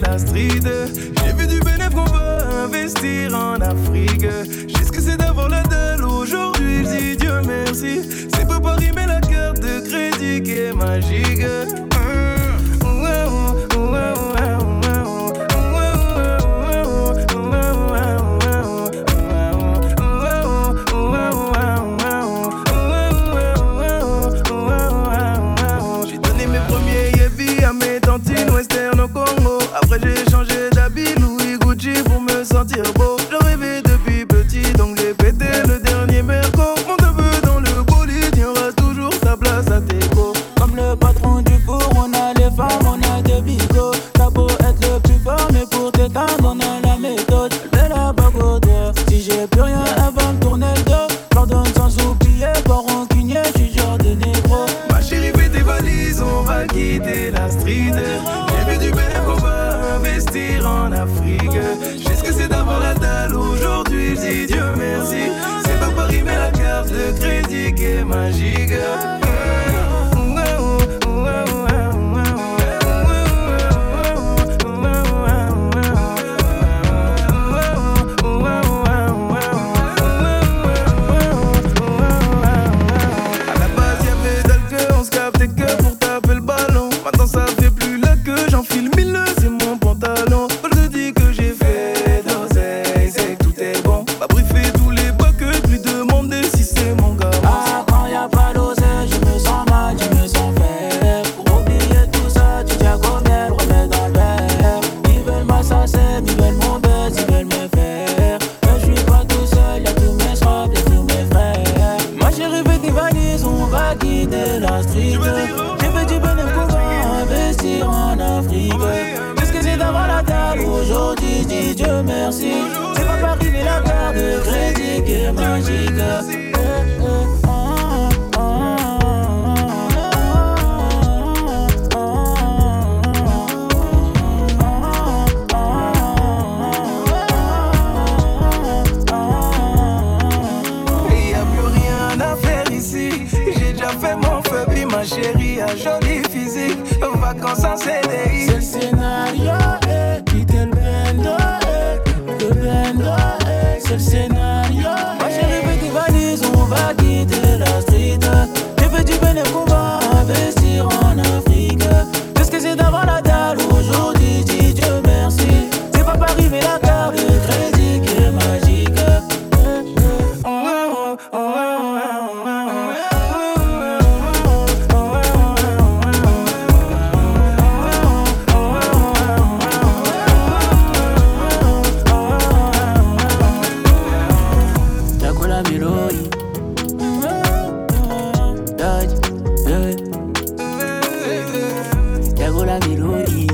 J'ai vu du bénéfice qu'on va investir en Afrique. J'ai ce que c'est d'avoir la dalle aujourd'hui, dis Dieu merci. C'est pas Paris, mais la carte de crédit qui est magique. sentir beau. Je fric. J'ai ce que c'est d'avoir la dalle aujourd'hui, je dis Dieu merci. C'est pas Paris, mais la carte de crédit qui est magique. la street. J'ai fait du bénéfice pour investir en Afrique. Qu'est-ce que j'ai d'avoir la table aujourd'hui, dis Dieu merci. C'est pas Paris, mais la carte de crédit qui est magique. ma chérie, un joli physique, vacances en CDI. C'est le scénario, eh, quitter le bendo, eh, le bendo, eh, c'est le scénario. miruri